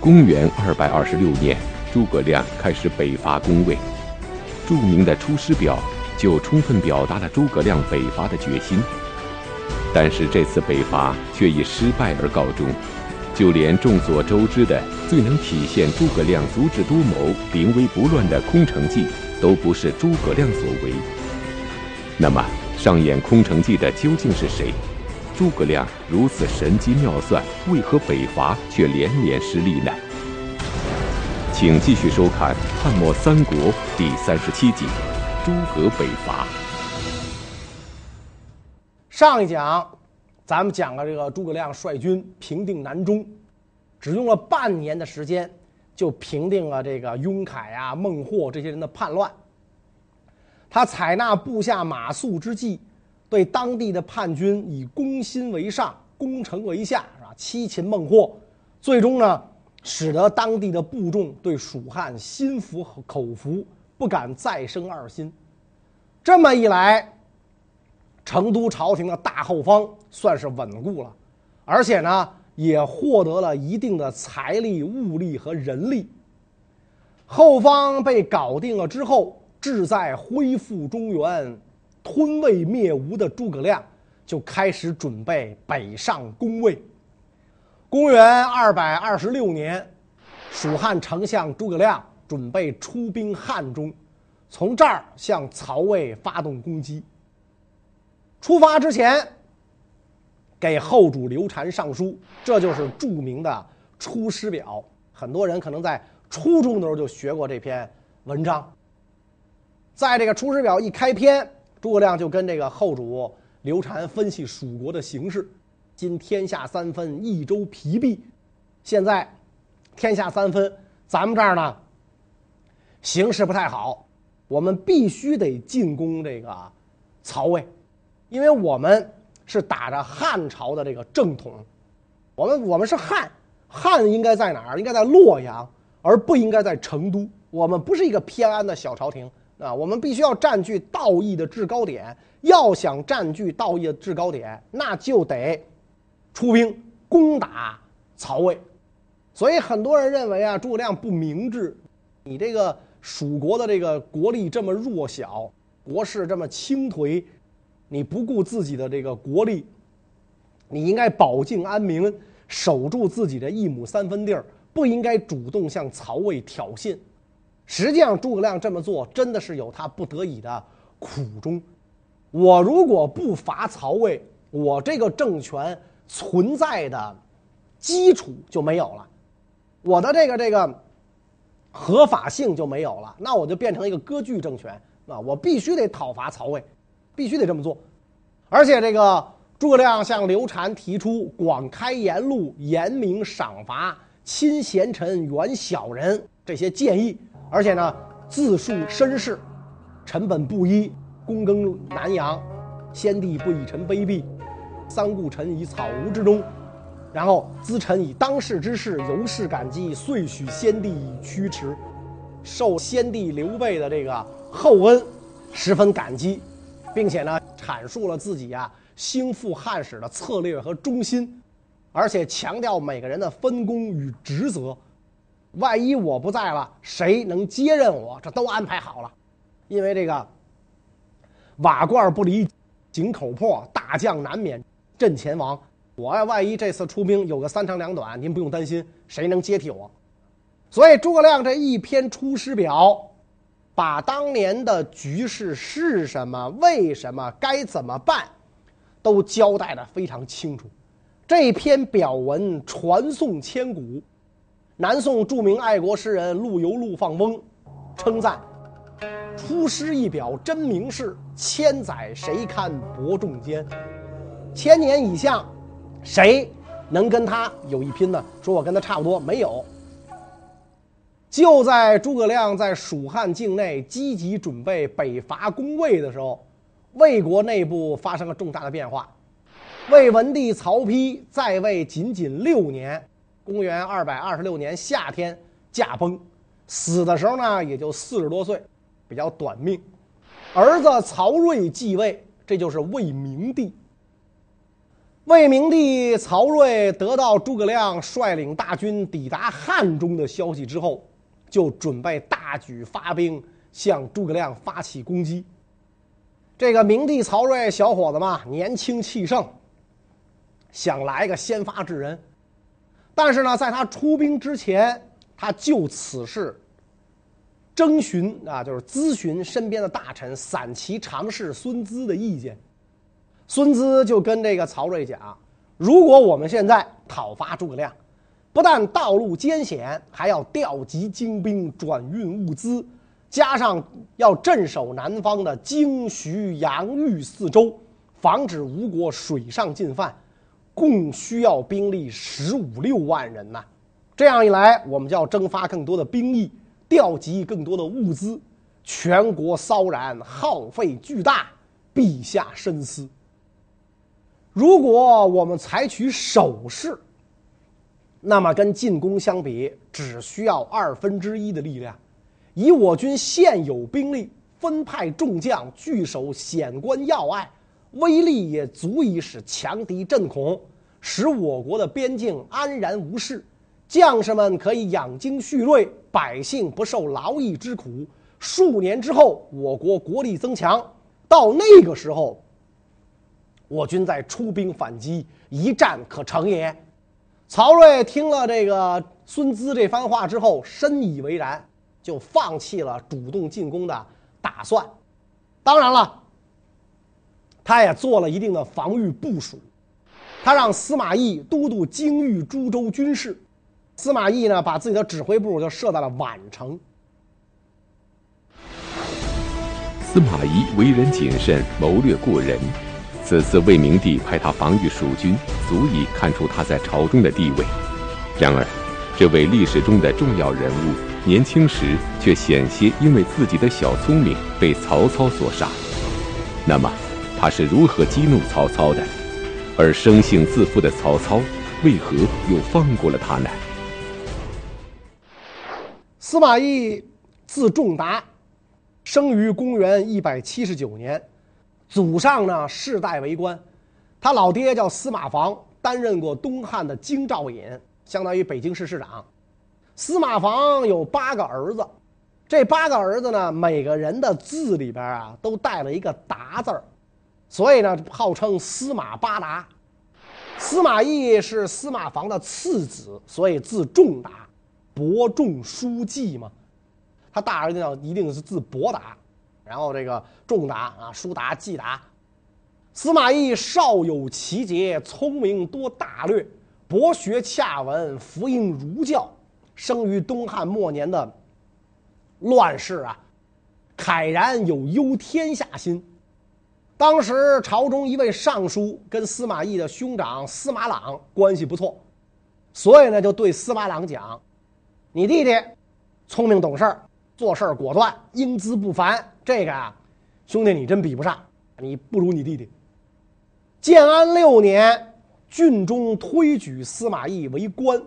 公元二百二十六年，诸葛亮开始北伐攻魏。著名的《出师表》就充分表达了诸葛亮北伐的决心。但是这次北伐却以失败而告终。就连众所周知的最能体现诸葛亮足智多谋、临危不乱的空城计，都不是诸葛亮所为。那么，上演空城计的究竟是谁？诸葛亮如此神机妙算，为何北伐却连连失利呢？请继续收看《汉末三国》第三十七集《诸葛北伐》。上一讲，咱们讲了这个诸葛亮率军平定南中，只用了半年的时间，就平定了这个雍凯啊、孟获这些人的叛乱。他采纳部下马谡之计。对当地的叛军以攻心为上，攻城为下，是吧？七擒孟获，最终呢，使得当地的部众对蜀汉心服口服，不敢再生二心。这么一来，成都朝廷的大后方算是稳固了，而且呢，也获得了一定的财力、物力和人力。后方被搞定了之后，志在恢复中原。吞魏灭吴的诸葛亮就开始准备北上攻魏。公元二百二十六年，蜀汉丞相诸葛亮准备出兵汉中，从这儿向曹魏发动攻击。出发之前，给后主刘禅上书，这就是著名的《出师表》。很多人可能在初中的时候就学过这篇文章。在这个《出师表》一开篇。诸葛亮就跟这个后主刘禅分析蜀国的形势，今天下三分，益州疲弊。现在天下三分，咱们这儿呢形势不太好，我们必须得进攻这个曹魏，因为我们是打着汉朝的这个正统，我们我们是汉，汉应该在哪儿？应该在洛阳，而不应该在成都。我们不是一个偏安的小朝廷。啊，我们必须要占据道义的制高点。要想占据道义的制高点，那就得出兵攻打曹魏。所以很多人认为啊，诸葛亮不明智。你这个蜀国的这个国力这么弱小，国势这么倾颓，你不顾自己的这个国力，你应该保境安民，守住自己的一亩三分地儿，不应该主动向曹魏挑衅。实际上，诸葛亮这么做真的是有他不得已的苦衷。我如果不伐曹魏，我这个政权存在的基础就没有了，我的这个这个合法性就没有了，那我就变成一个割据政权啊！我必须得讨伐曹魏，必须得这么做。而且，这个诸葛亮向刘禅提出广开言路、严明赏罚、亲贤臣、远小人这些建议。而且呢，自述身世，臣本布衣，躬耕南阳，先帝不以臣卑鄙，三顾臣以草屋之中，然后咨臣以当世之事由是感激，遂许先帝以驱驰，受先帝刘备的这个厚恩，十分感激，并且呢，阐述了自己啊兴复汉室的策略和忠心，而且强调每个人的分工与职责。万一我不在了，谁能接任我？这都安排好了，因为这个瓦罐不离井口破，大将难免阵前亡。我，万一这次出兵有个三长两短，您不用担心，谁能接替我？所以诸葛亮这一篇出师表，把当年的局势是什么、为什么、该怎么办，都交代得非常清楚。这篇表文传颂千古。南宋著名爱国诗人陆游、陆放翁称赞：“出师一表真名士，千载谁堪伯仲间？千年以下，谁能跟他有一拼呢？说我跟他差不多，没有。就在诸葛亮在蜀汉境内积极准备北伐攻魏的时候，魏国内部发生了重大的变化。魏文帝曹丕在位仅仅六年。”公元二百二十六年夏天驾崩，死的时候呢也就四十多岁，比较短命。儿子曹睿继位，这就是魏明帝。魏明帝曹睿得到诸葛亮率领大军抵达汉中的消息之后，就准备大举发兵向诸葛亮发起攻击。这个明帝曹睿小伙子嘛，年轻气盛，想来个先发制人。但是呢，在他出兵之前，他就此事征询啊，就是咨询身边的大臣散骑常侍孙资的意见。孙资就跟这个曹睿讲：“如果我们现在讨伐诸葛亮，不但道路艰险，还要调集精兵、转运物资，加上要镇守南方的荆徐杨豫四州，防止吴国水上进犯，共需要兵力十五六万人呐。这样一来，我们就要征发更多的兵役，调集更多的物资，全国骚然，耗费巨大，陛下深思。”如果我们采取守势，那么跟进攻相比，只需要二分之一的力量。以我军现有兵力，分派众将据守险关要隘，威力也足以使强敌震恐，使我国的边境安然无事。将士们可以养精蓄锐，百姓不受劳役之苦。数年之后，我国国力增强，到那个时候。我军再出兵反击，一战可成也。曹睿听了这个孙资这番话之后，深以为然，就放弃了主动进攻的打算。当然了，他也做了一定的防御部署。他让司马懿都督京豫诸州军事，司马懿呢，把自己的指挥部就设在了宛城。司马懿为人谨慎，谋略过人。此次魏明帝派他防御蜀军，足以看出他在朝中的地位。然而，这位历史中的重要人物，年轻时却险些因为自己的小聪明被曹操所杀。那么，他是如何激怒曹操的？而生性自负的曹操，为何又放过了他呢？司马懿，字仲达，生于公元一百七十九年。祖上呢世代为官，他老爹叫司马防，担任过东汉的京兆尹，相当于北京市市长。司马防有八个儿子，这八个儿子呢，每个人的字里边啊都带了一个“达”字儿，所以呢号称司马八达。司马懿是司马防的次子，所以字仲达，伯仲叔季嘛。他大儿子叫一定是字伯达。然后这个仲达啊，叔达、季达，司马懿少有奇节，聪明多大略，博学洽文，服膺儒教，生于东汉末年的乱世啊，慨然有忧天下心。当时朝中一位尚书跟司马懿的兄长司马朗关系不错，所以呢就对司马朗讲：“你弟弟聪明懂事，做事果断，英姿不凡。”这个啊，兄弟，你真比不上，你不如你弟弟。建安六年，郡中推举司马懿为官。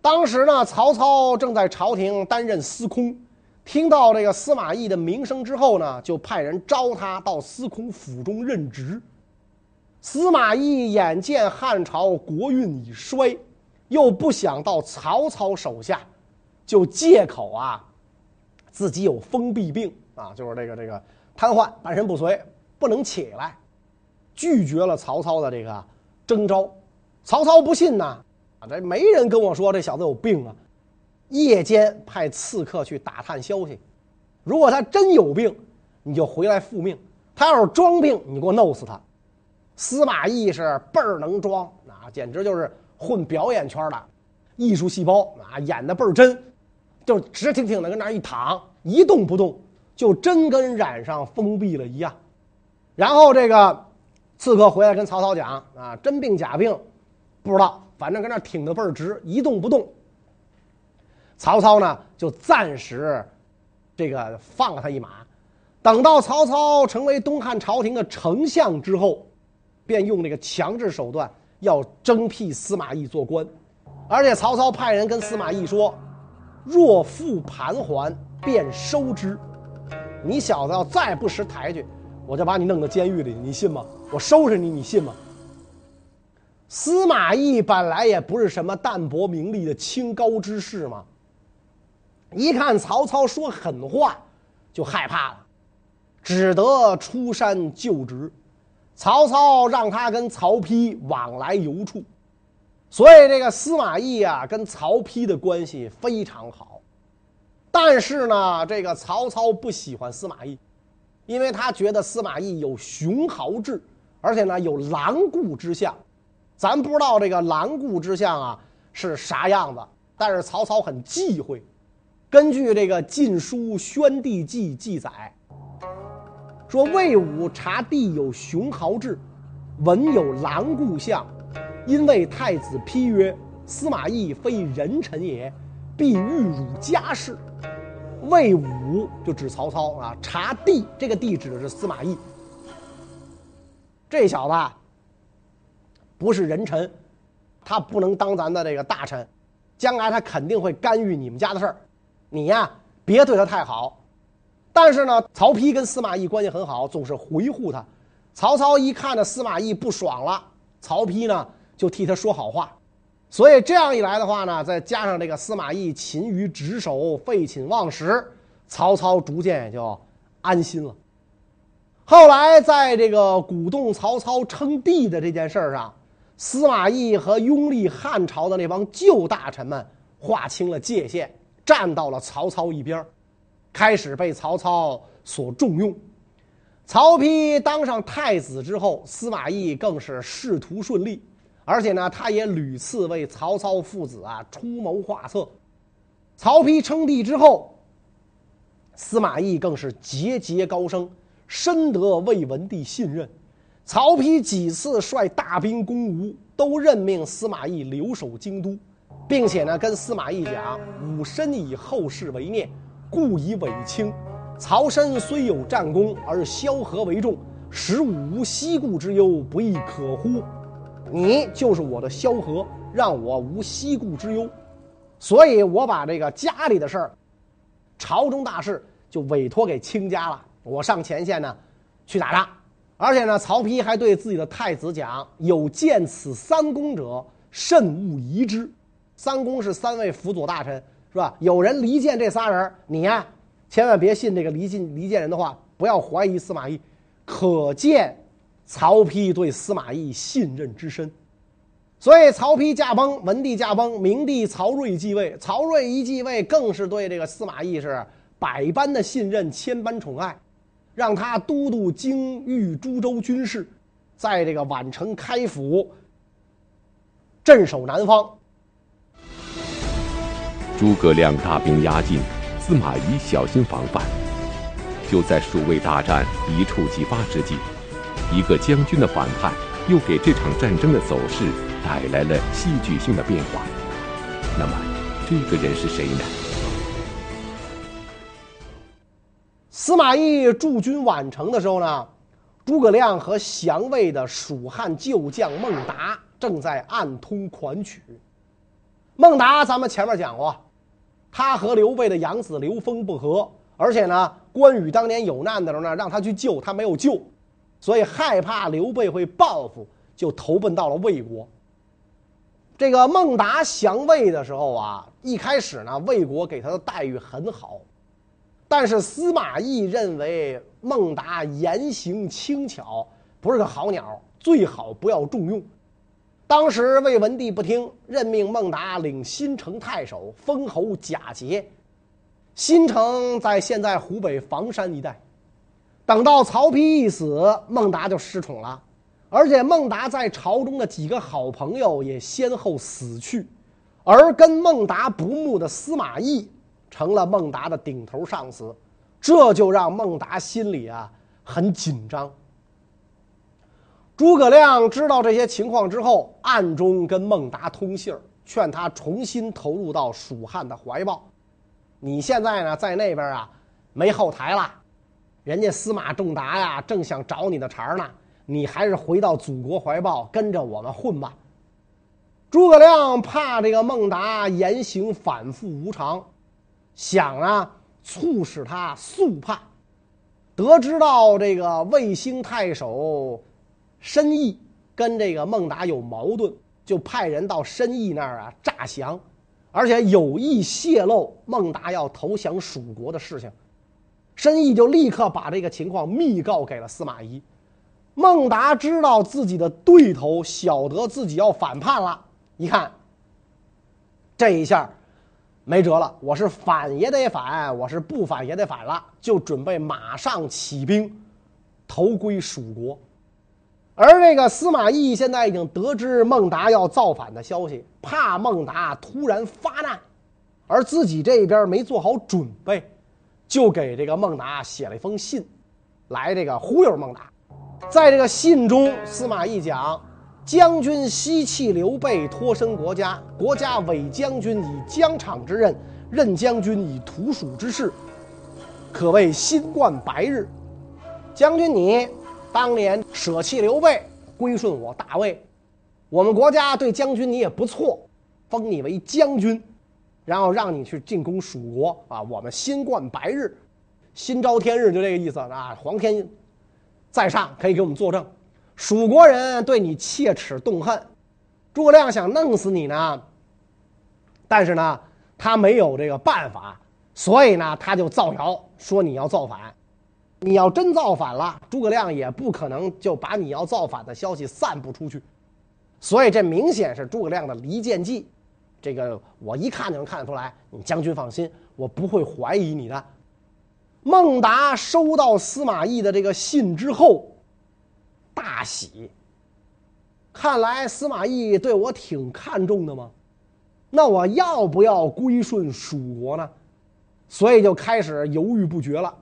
当时呢，曹操正在朝廷担任司空，听到这个司马懿的名声之后呢，就派人招他到司空府中任职。司马懿眼见汉朝国运已衰，又不想到曹操手下，就借口啊，自己有风痹病。啊，就是这个这个瘫痪，半身不遂，不能起来，拒绝了曹操的这个征召。曹操不信呐，啊，这没人跟我说这小子有病啊。夜间派刺客去打探消息，如果他真有病，你就回来复命；他要是装病，你给我弄死他。司马懿是倍儿能装，啊，简直就是混表演圈的艺术细胞啊，演的倍儿真，就直挺挺的跟那一躺，一动不动。就真跟染上风痹了一样，然后这个刺客回来跟曹操讲啊，真病假病不知道，反正跟那挺的倍儿直，一动不动。曹操呢就暂时这个放了他一马，等到曹操成为东汉朝廷的丞相之后，便用这个强制手段要征辟司马懿做官，而且曹操派人跟司马懿说，若复盘桓，便收之。你小子要再不识抬举，我就把你弄到监狱里，你信吗？我收拾你，你信吗？司马懿本来也不是什么淡泊名利的清高之士嘛，一看曹操说狠话，就害怕了，只得出山就职。曹操让他跟曹丕往来游处，所以这个司马懿啊，跟曹丕的关系非常好。但是呢，这个曹操不喜欢司马懿，因为他觉得司马懿有雄豪志，而且呢有狼顾之相。咱不知道这个狼顾之相啊是啥样子，但是曹操很忌讳。根据这个《晋书·宣帝纪》记载，说魏武察帝有雄豪志，文有狼顾相，因为太子批曰：“司马懿非人臣也，必欲辱家事。”魏武就指曹操啊，察帝这个帝指的是司马懿。这小子。不是人臣，他不能当咱的这个大臣，将来他肯定会干预你们家的事儿，你呀别对他太好。但是呢，曹丕跟司马懿关系很好，总是回护他。曹操一看着司马懿不爽了，曹丕呢就替他说好话。所以这样一来的话呢，再加上这个司马懿勤于职守，废寝忘食，曹操逐渐也就安心了。后来在这个鼓动曹操称帝的这件事上。司马懿和拥立汉朝的那帮旧大臣们划清了界限，站到了曹操一边，开始被曹操所重用。曹丕当上太子之后，司马懿更是仕途顺利，而且呢，他也屡次为曹操父子啊出谋划策。曹丕称帝之后，司马懿更是节节高升，深得魏文帝信任。曹丕几次率大兵攻吴，都任命司马懿留守京都，并且呢跟司马懿讲：“吾身以后世为念，故以委卿。曹参虽有战功，而萧何为重，使吾无西顾之忧，不亦可乎？你就是我的萧何，让我无西顾之忧。所以我把这个家里的事儿，朝中大事就委托给卿家了。我上前线呢，去打仗。”而且呢，曹丕还对自己的太子讲：“有见此三公者，慎勿疑之。三公是三位辅佐大臣，是吧？有人离间这仨人，你呀，千万别信这个离间离间人的话，不要怀疑司马懿。可见曹丕对司马懿信任之深。所以曹丕驾崩，文帝驾崩，明帝曹睿继位。曹睿一继位，更是对这个司马懿是百般的信任，千般宠爱。让他都督京豫诸州军事，在这个宛城开府，镇守南方。诸葛亮大兵压境，司马懿小心防范。就在蜀魏大战一触即发之际，一个将军的反叛，又给这场战争的走势带来了戏剧性的变化。那么，这个人是谁呢？司马懿驻军宛城的时候呢，诸葛亮和降魏的蜀汉旧将孟达正在暗通款曲。孟达，咱们前面讲过，他和刘备的养子刘封不和，而且呢，关羽当年有难的时候呢，让他去救，他没有救，所以害怕刘备会报复，就投奔到了魏国。这个孟达降魏的时候啊，一开始呢，魏国给他的待遇很好。但是司马懿认为孟达言行轻巧，不是个好鸟，最好不要重用。当时魏文帝不听，任命孟达领新城太守，封侯贾节。新城在现在湖北房山一带。等到曹丕一死，孟达就失宠了，而且孟达在朝中的几个好朋友也先后死去，而跟孟达不睦的司马懿。成了孟达的顶头上司，这就让孟达心里啊很紧张。诸葛亮知道这些情况之后，暗中跟孟达通信儿，劝他重新投入到蜀汉的怀抱。你现在呢，在那边啊没后台了，人家司马仲达呀正想找你的茬呢，你还是回到祖国怀抱，跟着我们混吧。诸葛亮怕这个孟达言行反复无常。想啊，促使他速叛。得知到这个魏兴太守申义跟这个孟达有矛盾，就派人到申义那儿啊诈降，而且有意泄露孟达要投降蜀国的事情。申义就立刻把这个情况密告给了司马懿。孟达知道自己的对头晓得自己要反叛了，一看，这一下没辙了，我是反也得反，我是不反也得反了，就准备马上起兵投归蜀国。而这个司马懿现在已经得知孟达要造反的消息，怕孟达突然发难，而自己这边没做好准备。就给这个孟达写了一封信，来这个忽悠孟达。在这个信中，司马懿讲：“将军西弃刘备，脱身国家，国家委将军以疆场之任，任将军以图蜀之事，可谓新冠白日。将军你当年舍弃刘备，归顺我大魏，我们国家对将军你也不错，封你为将军。”然后让你去进攻蜀国啊！我们新冠白日，新朝天日，就这个意思啊！皇天在上，可以给我们作证。蜀国人对你切齿动恨，诸葛亮想弄死你呢，但是呢，他没有这个办法，所以呢，他就造谣说你要造反。你要真造反了，诸葛亮也不可能就把你要造反的消息散布出去。所以这明显是诸葛亮的离间计。这个我一看就能看得出来，你将军放心，我不会怀疑你的。孟达收到司马懿的这个信之后，大喜。看来司马懿对我挺看重的嘛，那我要不要归顺蜀国呢？所以就开始犹豫不决了，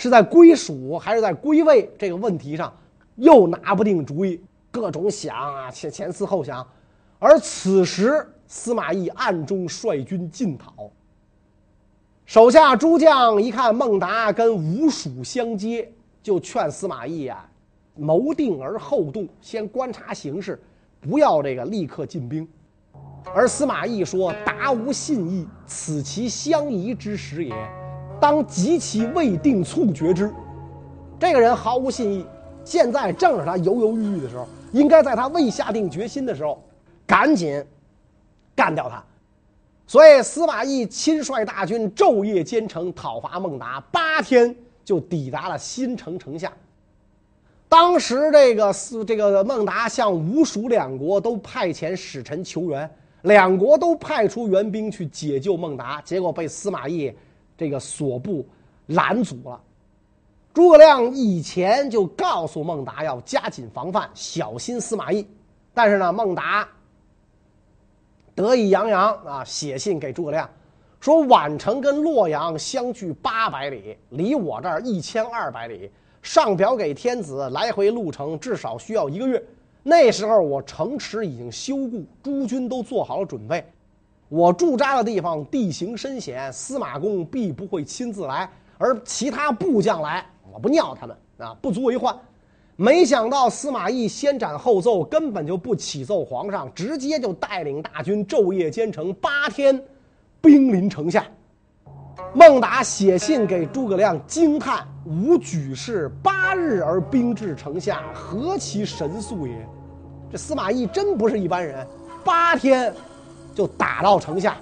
是在归属还是在归位这个问题上，又拿不定主意，各种想啊，前前思后想。而此时，司马懿暗中率军进讨，手下诸将一看孟达跟吴蜀相接，就劝司马懿、啊，谋定而后动，先观察形势，不要这个立刻进兵。而司马懿说：“达无信义，此其相宜之时也，当及其未定，促决之。”这个人毫无信义，现在正是他犹犹豫豫的时候，应该在他未下定决心的时候，赶紧。干掉他，所以司马懿亲率大军昼夜兼程讨伐孟达，八天就抵达了新城城下。当时这个司这个孟达向吴蜀两国都派遣使臣求援，两国都派出援兵去解救孟达，结果被司马懿这个所部拦阻了。诸葛亮以前就告诉孟达要加紧防范，小心司马懿，但是呢，孟达。得意洋洋啊，写信给诸葛亮，说宛城跟洛阳相距八百里，离我这儿一千二百里。上表给天子，来回路程至少需要一个月。那时候我城池已经修固，诸军都做好了准备。我驻扎的地方地形深险，司马公必不会亲自来，而其他部将来，我不尿他们啊，不足为患。没想到司马懿先斩后奏，根本就不启奏皇上，直接就带领大军昼夜兼程，八天兵临城下。孟达写信给诸葛亮，惊叹：“吾举事八日而兵至城下，何其神速也！”这司马懿真不是一般人，八天就打到城下。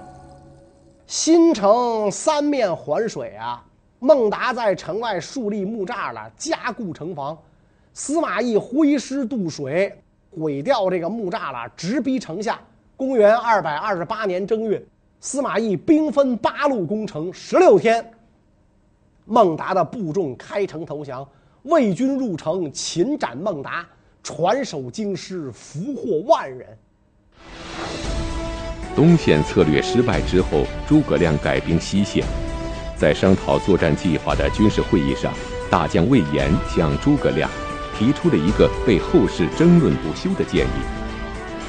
新城三面环水啊，孟达在城外树立木栅了，加固城防。司马懿挥师渡水，毁掉这个木栅了，直逼城下。公元二百二十八年正月，司马懿兵分八路攻城，十六天，孟达的部众开城投降，魏军入城，擒斩孟达，传首京师，俘获万人。东线策略失败之后，诸葛亮改兵西线，在商讨作战计划的军事会议上，大将魏延向诸葛亮。提出了一个被后世争论不休的建议，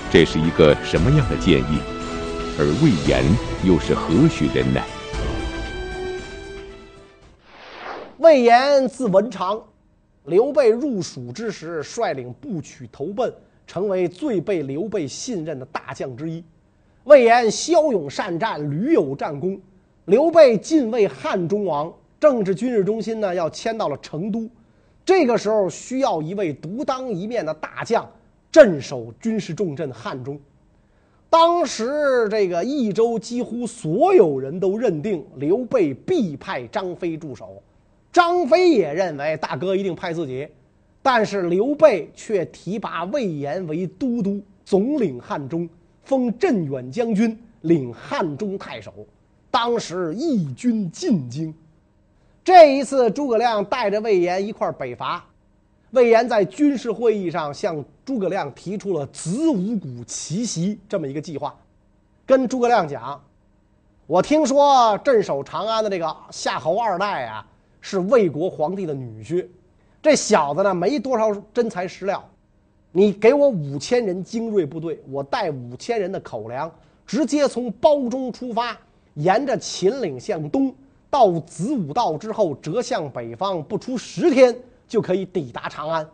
这是一个什么样的建议？而魏延又是何许人呢？魏延字文长，刘备入蜀之时，率领部曲投奔，成为最被刘备信任的大将之一。魏延骁勇善战，屡有战功。刘备进位汉中王，政治军事中心呢要迁到了成都。这个时候需要一位独当一面的大将，镇守军事重镇汉中。当时这个益州几乎所有人都认定刘备必派张飞驻守，张飞也认为大哥一定派自己，但是刘备却提拔魏延为都督，总领汉中，封镇远将军，领汉中太守。当时义军进京，这一次诸葛亮带着魏延一块北伐。魏延在军事会议上向诸葛亮提出了子午谷奇袭这么一个计划，跟诸葛亮讲：“我听说镇守长安的这个夏侯二代啊，是魏国皇帝的女婿，这小子呢没多少真材实料，你给我五千人精锐部队，我带五千人的口粮，直接从包中出发，沿着秦岭向东，到子午道之后折向北方，不出十天。”就可以抵达长安。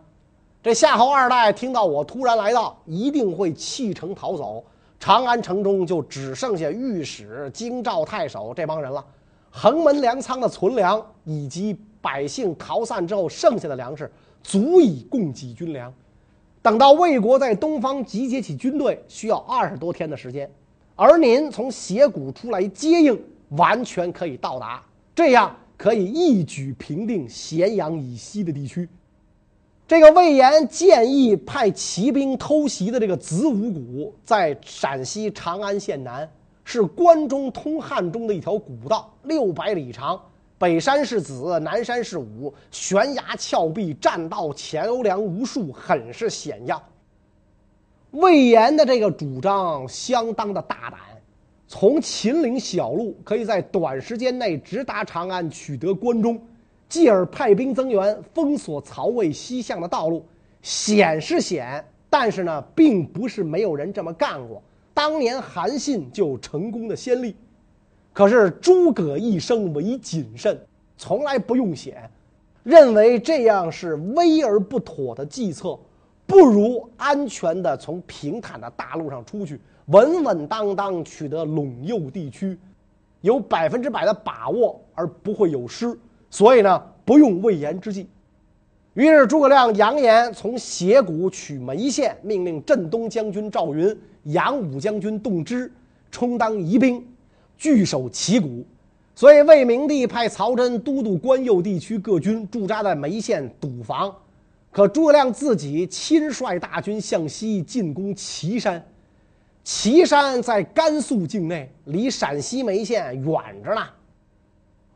这夏侯二代听到我突然来到，一定会弃城逃走。长安城中就只剩下御史、京兆太守这帮人了。横门粮仓的存粮以及百姓逃散之后剩下的粮食，足以供给军粮。等到魏国在东方集结起军队，需要二十多天的时间。而您从斜谷出来接应，完全可以到达。这样。可以一举平定咸阳以西的地区。这个魏延建议派骑兵偷袭的这个子午谷，在陕西长安县南，是关中通汉中的一条古道，六百里长，北山是子，南山是武，悬崖峭壁，栈道钱欧梁无数，很是险要。魏延的这个主张相当的大胆。从秦岭小路可以在短时间内直达长安，取得关中，继而派兵增援，封锁曹魏西向的道路。险是险，但是呢，并不是没有人这么干过。当年韩信就成功的先例。可是诸葛一生唯谨慎，从来不用险，认为这样是危而不妥的计策，不如安全地从平坦的大路上出去。稳稳当当取得陇右地区，有百分之百的把握而不会有失，所以呢，不用魏延之计。于是诸葛亮扬言从斜谷取眉县，命令镇东将军赵云、扬武将军动之充当疑兵，据守旗鼓。所以魏明帝派曹真都督关右地区各军驻扎在眉县堵防，可诸葛亮自己亲率大军向西进攻岐山。岐山在甘肃境内，离陕西眉县远着呢。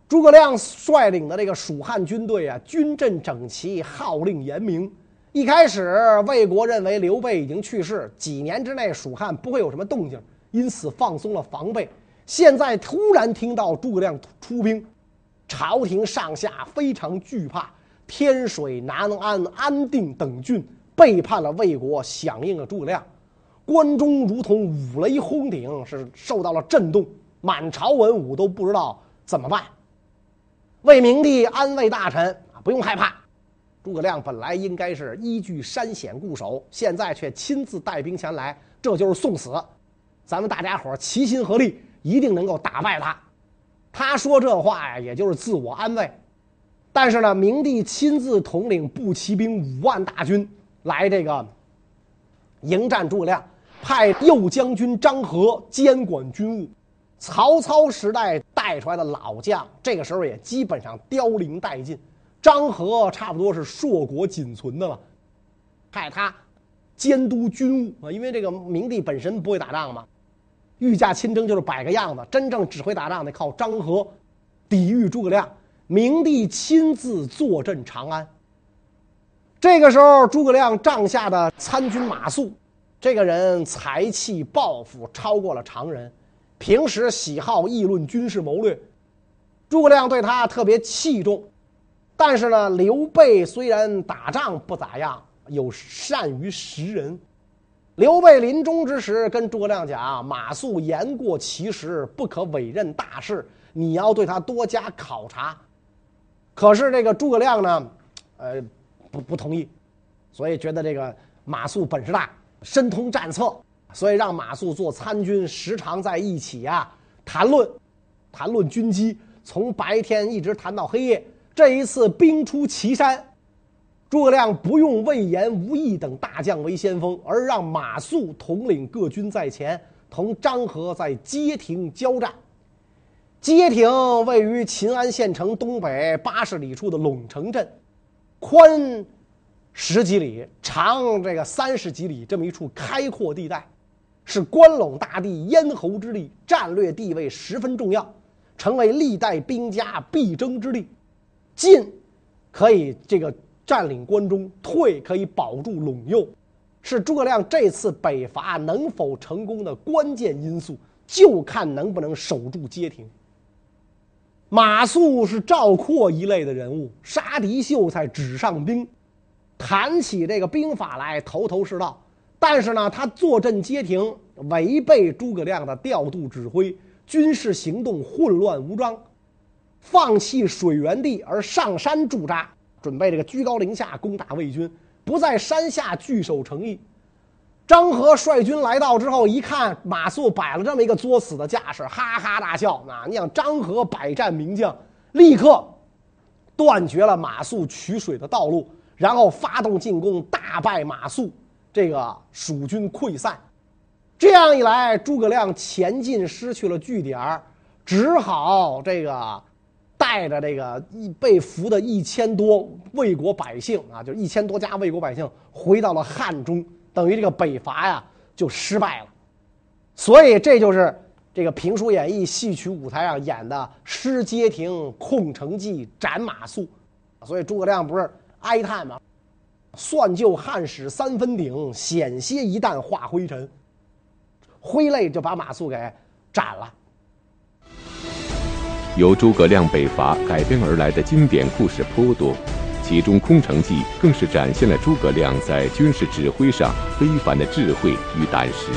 诸葛亮率领的这个蜀汉军队啊，军阵整齐，号令严明。一开始，魏国认为刘备已经去世，几年之内蜀汉不会有什么动静，因此放松了防备。现在突然听到诸葛亮出兵，朝廷上下非常惧怕。天水、南安、安定等郡背叛了魏国，响应了诸葛亮。关中如同五雷轰顶，是受到了震动，满朝文武都不知道怎么办。魏明帝安慰大臣啊，不用害怕。诸葛亮本来应该是依据山险固守，现在却亲自带兵前来，这就是送死。咱们大家伙齐心合力，一定能够打败他。他说这话呀，也就是自我安慰。但是呢，明帝亲自统领步骑兵五万大军来这个迎战诸葛亮。派右将军张合监管军务，曹操时代带出来的老将，这个时候也基本上凋零殆尽。张合差不多是硕果仅存的了，派他监督军务啊，因为这个明帝本身不会打仗嘛，御驾亲征就是摆个样子，真正指挥打仗得靠张合抵御诸葛亮。明帝亲自坐镇长安。这个时候，诸葛亮帐下的参军马谡。这个人才气抱负超过了常人，平时喜好议论军事谋略，诸葛亮对他特别器重。但是呢，刘备虽然打仗不咋样，又善于识人。刘备临终之时跟诸葛亮讲：“马谡言过其实，不可委任大事，你要对他多加考察。”可是这个诸葛亮呢，呃，不不同意，所以觉得这个马谡本事大。深通战策，所以让马谡做参军，时常在一起啊谈论，谈论军机，从白天一直谈到黑夜。这一次兵出祁山，诸葛亮不用魏延、吴懿等大将为先锋，而让马谡统领各军在前，同张合在街亭交战。街亭位于秦安县城东北八十里处的陇城镇，宽十几里，长这个三十几里，这么一处开阔地带，是关陇大地咽喉之地，战略地位十分重要，成为历代兵家必争之地。进可以这个占领关中，退可以保住陇右，是诸葛亮这次北伐能否成功的关键因素，就看能不能守住街亭。马谡是赵括一类的人物，杀敌秀才，纸上兵，谈起这个兵法来头头是道。但是呢，他坐镇街亭，违背诸葛亮的调度指挥，军事行动混乱无章，放弃水源地而上山驻扎，准备这个居高临下攻打魏军，不在山下据守城邑。张合率军来到之后，一看马谡摆了这么一个作死的架势，哈哈大笑。啊，你想张合百战名将，立刻断绝了马谡取水的道路，然后发动进攻，大败马谡，这个蜀军溃散。这样一来，诸葛亮前进失去了据点，只好这个带着这个一被俘的一千多魏国百姓啊，就一千多家魏国百姓回到了汉中。等于这个北伐呀就失败了，所以这就是这个评书演义戏曲舞台上演的失街亭、空城计、斩马谡，所以诸葛亮不是哀叹吗？算就汉史三分鼎，险些一旦化灰尘。挥泪就把马谡给斩了。由诸葛亮北伐改编而来的经典故事颇多。其中《空城计》更是展现了诸葛亮在军事指挥上非凡的智慧与胆识。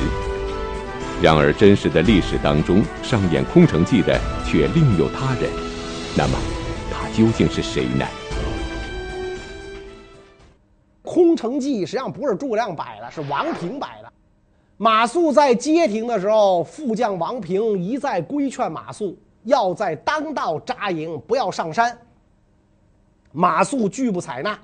然而，真实的历史当中上演《空城计》的却另有他人。那么，他究竟是谁呢？《空城计》实际上不是诸葛亮摆的，是王平摆的。马谡在街亭的时候，副将王平一再规劝马谡要在当道扎营，不要上山。马谡拒不采纳，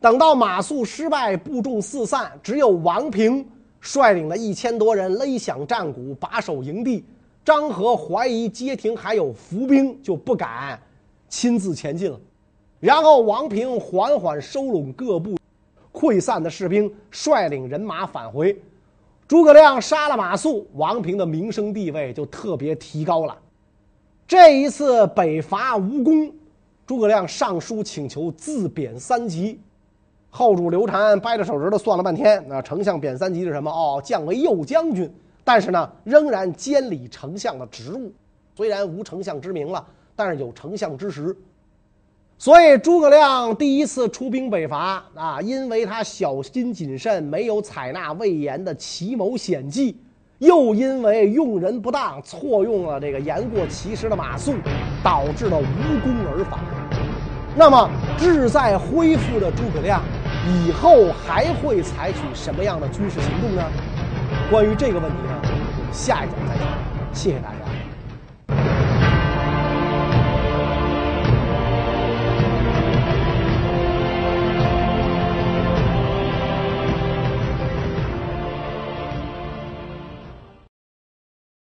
等到马谡失败，部众四散，只有王平率领了一千多人勒响战鼓，把守营地。张合怀疑街亭还有伏兵，就不敢亲自前进了。然后王平缓缓收拢各部溃散的士兵，率领人马返回。诸葛亮杀了马谡，王平的名声地位就特别提高了。这一次北伐无功。诸葛亮上书请求自贬三级，后主刘禅掰着手指头算了半天，那丞相贬三级是什么？哦，降为右将军，但是呢，仍然监理丞相的职务，虽然无丞相之名了，但是有丞相之实。所以诸葛亮第一次出兵北伐啊，因为他小心谨慎，没有采纳魏延的奇谋险计。又因为用人不当，错用了这个言过其实的马谡，导致了无功而返。那么志在恢复的诸葛亮，以后还会采取什么样的军事行动呢？关于这个问题呢，我们下一讲再讲。谢谢大家。